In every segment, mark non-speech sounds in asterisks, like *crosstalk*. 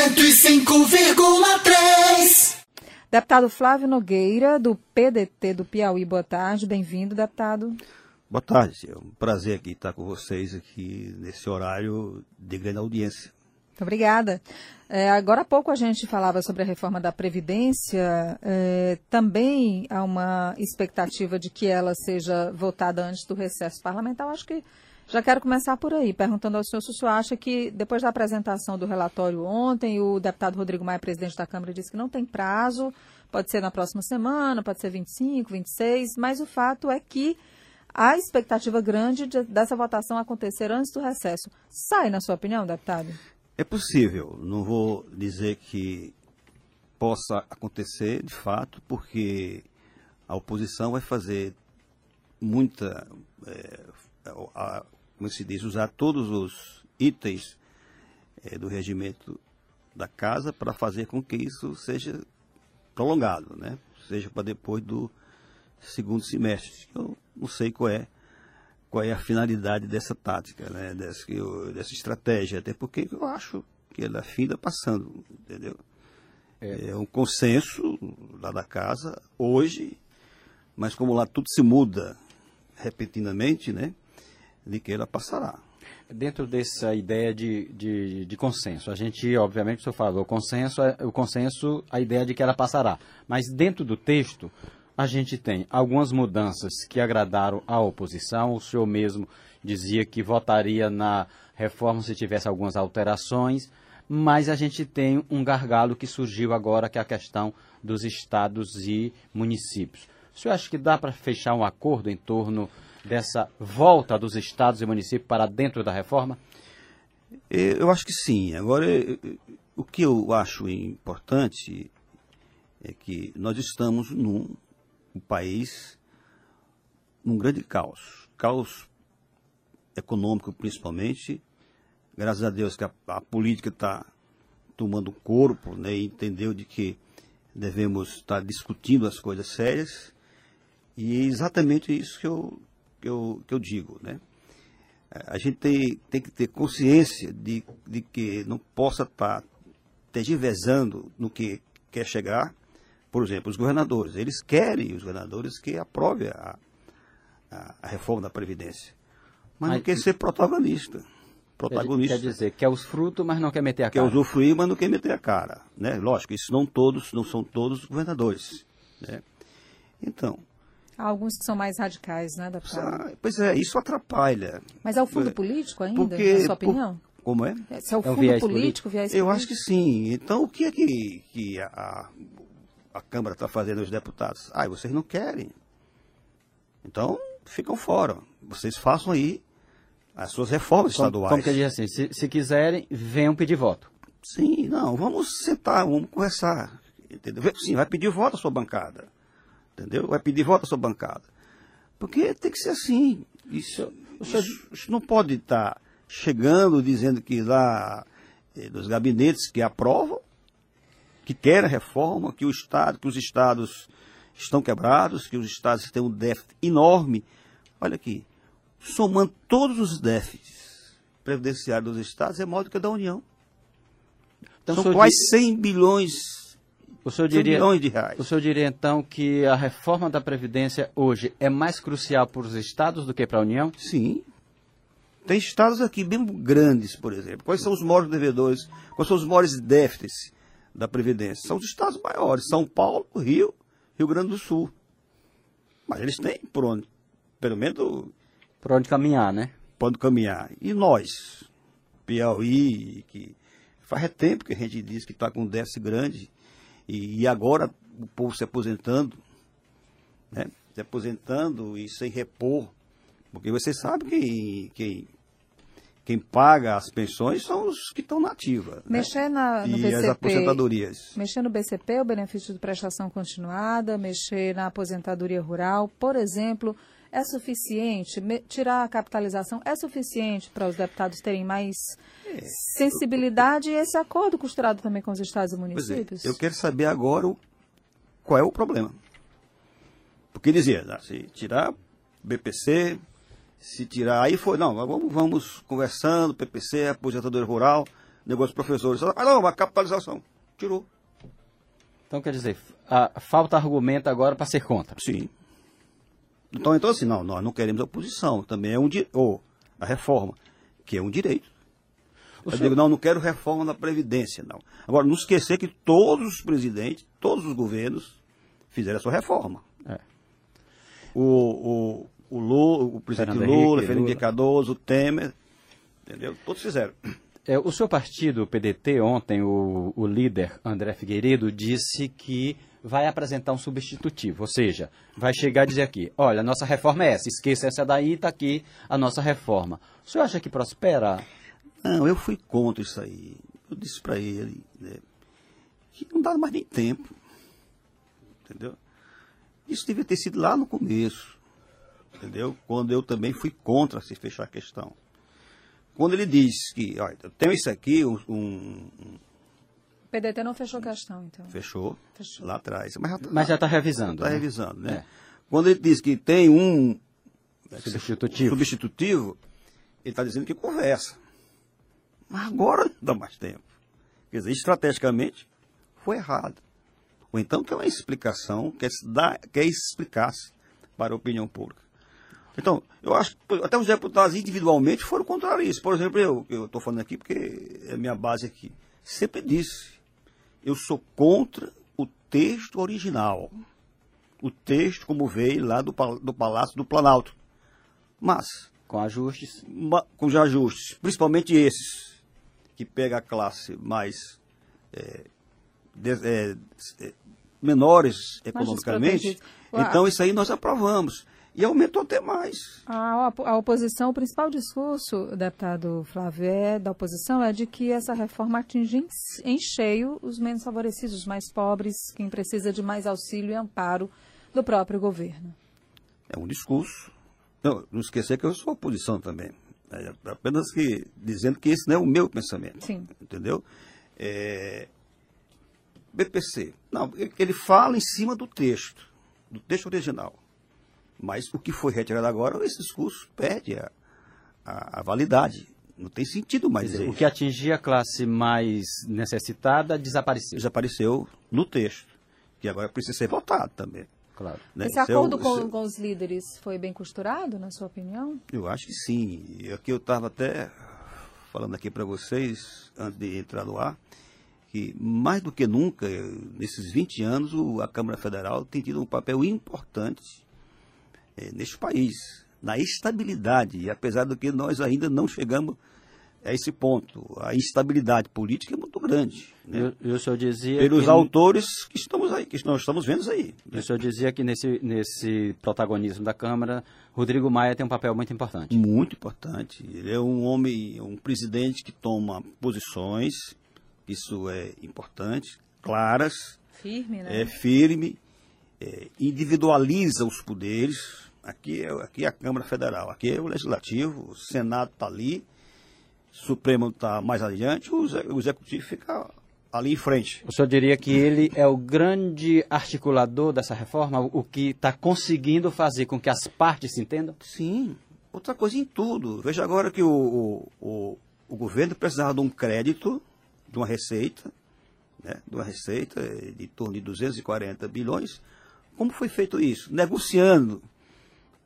105,3. Deputado Flávio Nogueira, do PDT do Piauí, boa tarde. Bem-vindo, deputado. Boa tarde, é um prazer aqui estar com vocês aqui nesse horário de grande audiência. Muito obrigada. É, agora há pouco a gente falava sobre a reforma da Previdência. É, também há uma expectativa de que ela seja votada antes do recesso parlamentar. Eu acho que já quero começar por aí, perguntando ao senhor se o senhor acha que, depois da apresentação do relatório ontem, o deputado Rodrigo Maia, presidente da Câmara, disse que não tem prazo, pode ser na próxima semana, pode ser 25, 26, mas o fato é que há expectativa grande de, dessa votação acontecer antes do recesso. Sai, na sua opinião, deputado? É possível, não vou dizer que possa acontecer de fato, porque a oposição vai fazer muita. É, a, como se diz, usar todos os itens é, do regimento da casa para fazer com que isso seja prolongado, né? Seja para depois do segundo semestre. Eu não sei qual é qual é a finalidade dessa tática, né? Dessa, dessa estratégia, até porque eu acho que ela finda passando, entendeu? É. é um consenso lá da casa hoje, mas como lá tudo se muda repentinamente, né? De que ela passará. Dentro dessa ideia de, de, de, consenso, a gente, obviamente, o senhor falou, o consenso, é, o consenso, a ideia de que ela passará. Mas dentro do texto, a gente tem algumas mudanças que agradaram à oposição. O senhor mesmo dizia que votaria na reforma se tivesse algumas alterações, mas a gente tem um gargalo que surgiu agora, que é a questão dos estados e municípios. O senhor acha que dá para fechar um acordo em torno dessa volta dos estados e municípios para dentro da reforma? Eu acho que sim. Agora, o que eu acho importante é que nós estamos num um país num grande caos. Caos econômico, principalmente. Graças a Deus que a, a política está tomando corpo né, e entendeu de que devemos estar discutindo as coisas sérias. E é exatamente isso que eu, que eu, que eu digo, né? A gente tem, tem que ter consciência de, de que não possa estar tergiversando no que quer chegar. Por exemplo, os governadores. Eles querem, os governadores, que aprove a, a, a reforma da Previdência. Mas, mas não quer ser protagonista. Protagonista. Quer dizer, quer os frutos, mas não quer meter a cara. Quer usufruir, mas não quer meter a cara. Né? Lógico, isso não todos, não são todos os governadores. Né? Então, Há alguns que são mais radicais, né, deputado? Pois é, isso atrapalha. Mas é o fundo político ainda, Porque, na sua opinião? Por, como é? Se é o fundo é o político, viés Eu político? acho que sim. Então, o que é que, que a, a Câmara está fazendo os deputados? Ah, vocês não querem. Então, ficam fora. Vocês façam aí as suas reformas como, estaduais. Como que diz assim, se, se quiserem, venham pedir voto. Sim, não, vamos sentar, vamos conversar. Entendeu? Sim, vai pedir voto a sua bancada entendeu? Vai pedir voto à sua bancada. Porque tem que ser assim. Isso, isso, isso não pode estar chegando dizendo que lá eh, dos gabinetes que aprovam, que querem a reforma, que o Estado, que os estados estão quebrados, que os estados têm um déficit enorme. Olha aqui, somando todos os déficits previdenciários dos estados, é maior do que a da União. Então, São quase 100 bilhões o senhor, diria, de reais. o senhor diria então que a reforma da Previdência hoje é mais crucial para os estados do que para a União? Sim. Tem estados aqui bem grandes, por exemplo. Quais são os maiores devedores? Quais são os maiores déficits da Previdência? São os estados maiores: São Paulo, Rio, Rio Grande do Sul. Mas eles têm por onde, pelo menos. Por onde caminhar, né? Por onde caminhar. E nós, Piauí, que faz tempo que a gente diz que está com um déficit grande e, e agora o povo se aposentando, né? se aposentando e sem repor, porque você sabe que quem, quem paga as pensões são os que estão nativos. Né? Mexer né? na, no e BCP, as aposentadorias. Mexer no BCP, o benefício de prestação continuada, mexer na aposentadoria rural, por exemplo, é suficiente? Tirar a capitalização é suficiente para os deputados terem mais é, sensibilidade e esse acordo costurado também com os estados e é, municípios? É, eu quero saber agora o, qual é o problema. Porque dizia, né, se tirar BPC, se tirar. Aí foi, não, vamos, vamos conversando, PPC, aposentadoria rural. negócio dos professores. Ah, não, a capitalização. Tirou. Então, quer dizer, a, falta argumento agora para ser contra. Sim. Então, então, assim, não, nós não queremos a oposição. Também é um direito. Ou a reforma, que é um direito. O Eu senhor- digo, não, não quero reforma na Previdência, não. Agora, não esquecer que todos os presidentes, todos os governos fizeram a sua reforma. É. O, o, o, Lula, o presidente Fernando Lula, Henrique, Fernando Lula. Cardoso, o Temer, entendeu? Todos fizeram. É, o seu partido, o PDT, ontem, o, o líder André Figueiredo disse que vai apresentar um substitutivo, ou seja, vai chegar e dizer aqui, olha, a nossa reforma é essa, esqueça essa daí, está aqui a nossa reforma. O senhor acha que prospera? Não, eu fui contra isso aí. Eu disse para ele né, que não dá mais nem tempo. Entendeu? Isso devia ter sido lá no começo. Entendeu? Quando eu também fui contra se fechar a questão. Quando ele diz que, olha, eu tenho isso aqui, um, PDT não fechou questão, então. fechou, Fechou. lá atrás. Mas já está Mas já está revisando. né? revisando, né? É. Quando ele diz que tem um Substitutivo. substitutivo, ele está dizendo que conversa. Mas agora não dá mais tempo. Quer dizer, estrategicamente foi errado. Ou então quer uma explicação, quer, se dar, quer explicar-se para a opinião pública. Então, eu acho que até os deputados individualmente foram contra isso. Por exemplo, eu eu estou falando aqui porque é minha base aqui. Sempre disse, eu sou contra o texto original. O texto como veio lá do, do Palácio do Planalto. Mas, Com ajustes. ma- com os ajustes, principalmente esses, que pega a classe mais é, de- é, é, menores economicamente, então isso aí nós aprovamos. E aumentou até mais. A, op- a oposição, o principal discurso, deputado Flávio, é, da oposição é de que essa reforma atinge em, cheio os menos favorecidos, os mais pobres, quem precisa de mais auxílio e amparo do próprio governo. É um discurso. Não, não esquecer que eu sou oposição também. É apenas que dizendo que esse não é o meu pensamento. Sim. Entendeu? É, BPC. Não, ele fala em cima do texto, do texto original. Mas o que foi retirado agora, esse discurso perde a, a, a validade. Não tem sentido mais dizer O que atingia a classe mais necessitada desapareceu. Desapareceu no texto, que agora precisa ser votado também. Claro. né? Esse é acordo com, com os líderes foi bem costurado, na sua opinião? Eu acho que sim. E aqui eu estava até falando aqui para vocês, antes de entrar no ar, que mais do que nunca, nesses 20 anos, a Câmara Federal tem tido um papel importante eh, neste país, na estabilidade. E apesar do que nós ainda não chegamos a esse ponto, a instabilidade política é muito grande. Né? E, o- senhor dizia Pelos que, autores que estamos aí, que nós estamos vendo aí. e o senhor dizia que nesse, nesse protagonismo da Câmara, Rodrigo Maia tem um papel muito importante. Muito importante. Ele é um homem, um presidente que toma posições, isso é importante, claras, Firme, né? é firme, é, individualiza os poderes. Aqui é, aqui é a Câmara Federal, aqui é o Legislativo, o Senado está ali, o Supremo está mais adiante, o, o Executivo fica ali em frente. O senhor diria que ele é o grande articulador dessa reforma, o que está conseguindo fazer com que as partes se entendam? Sim, outra coisa em tudo. Veja agora que o, o, o, o governo precisava de um crédito, de uma receita, né, de uma receita de em torno de 240 bilhões. Como foi feito isso? Negociando.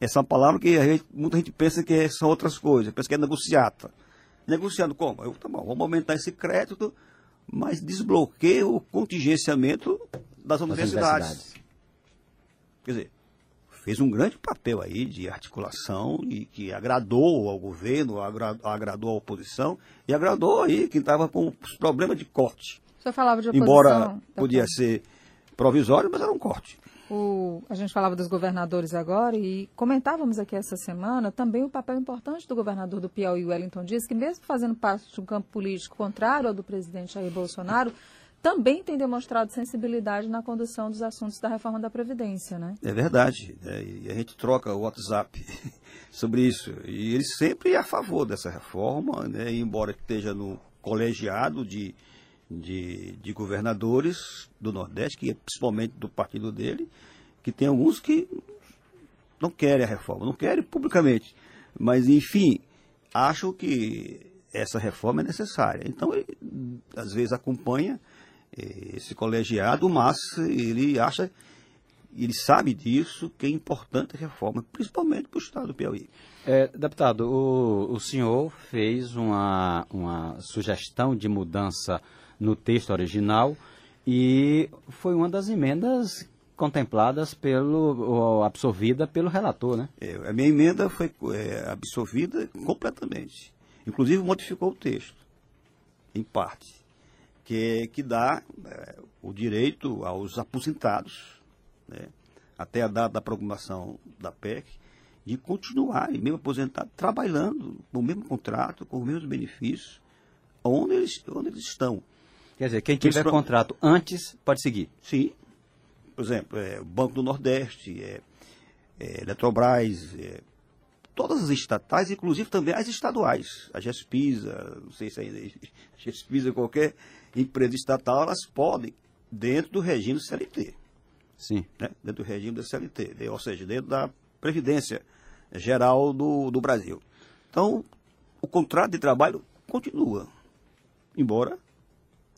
Essa é uma palavra que a gente- muita gente pensa que são outras coisas, pensa que é negociata. Negociando como? Eu, tá bom, vamos aumentar esse crédito, mas desbloqueia o contingenciamento das universidades. universidades. Quer dizer, fez um grande papel aí de articulação e que agradou ao governo, agra- agradou à oposição e agradou aí quem estava com os problemas de corte. O senhor falava de oposição. Embora deputado. podia ser provisório, mas era um corte. O- a gente falava dos governadores agora e comentávamos aqui essa semana também o papel importante do governador do Piauí, Wellington Dias, que mesmo fazendo parte de um campo político contrário ao do presidente Jair Bolsonaro, também tem demonstrado sensibilidade na condução dos assuntos da reforma da Previdência, né? É verdade. né? E a gente troca o WhatsApp *laughs* sobre isso. E ele sempre é a favor dessa reforma, né? embora esteja no colegiado de, de, de governadores do Nordeste, que é principalmente do partido dele, que tem alguns que não querem a reforma, não querem publicamente. Mas, enfim, acho que essa reforma é necessária. Então, ele, às vezes acompanha eh, esse colegiado, mas ele acha, ele sabe disso, que é importante a reforma, principalmente para o Estado do Piauí. É, deputado, o, o senhor fez uma, uma sugestão de mudança no texto original e foi uma das emendas contempladas pelo, absorvida pelo relator, né? É, a minha emenda foi é, absorvida completamente. Inclusive modificou o texto, em parte, que, que dá é, o direito aos aposentados, né, até a data da programação da PEC, de continuarem, mesmo aposentados, trabalhando com o mesmo contrato, com os mesmos benefícios, onde eles, onde eles estão. Quer dizer, quem tiver contrato antes pode seguir. Sim. Por exemplo, é, o Banco do Nordeste, é, é, Eletrobras, é, todas as estatais, inclusive também as estaduais. A GESPISA, não sei se ainda a GESPISA, qualquer empresa estatal, elas podem, dentro do regime do CLT. Sim. Né? Dentro do regime da CLT, ou seja, dentro da Previdência Geral do, do Brasil. Então, o contrato de trabalho continua, embora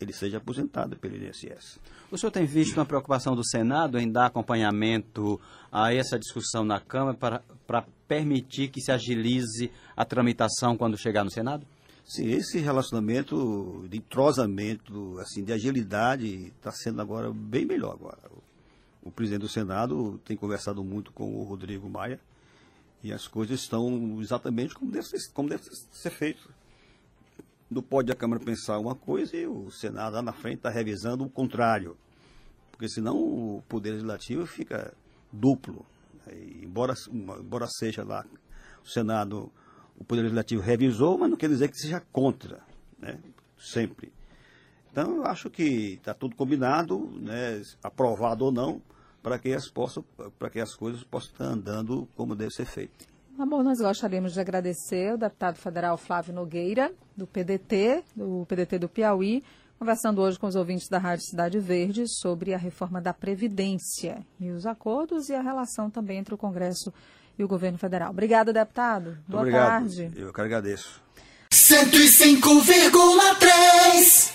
ele seja aposentado pelo INSS. O senhor tem visto uma preocupação do Senado em dar acompanhamento a essa discussão na Câmara para, para permitir que se agilize a tramitação quando chegar no Senado? Sim, esse relacionamento de entrosamento, assim, de agilidade está sendo agora bem melhor agora. O, o presidente do Senado tem conversado muito com o Rodrigo Maia e as coisas estão exatamente como deve ser, como deve ser feito não pode a Câmara pensar uma coisa e o Senado lá na frente está revisando o contrário. Porque senão o Poder Legislativo fica duplo. E, embora, embora seja lá o Senado, o Poder Legislativo revisou, mas não quer dizer que seja contra, né? sempre. Então, eu acho que está tudo combinado, né? aprovado ou não, para que, as que as coisas possam estar andando como deve ser feito. Tá bom, nós gostaríamos de agradecer o deputado federal Flávio Nogueira, do PDT, do PDT do Piauí, conversando hoje com os ouvintes da Rádio Cidade Verde sobre a reforma da Previdência e os acordos e a relação também entre o Congresso e o governo federal. Obrigada, deputado. Boa Obrigado. tarde. Eu que agradeço. 105,3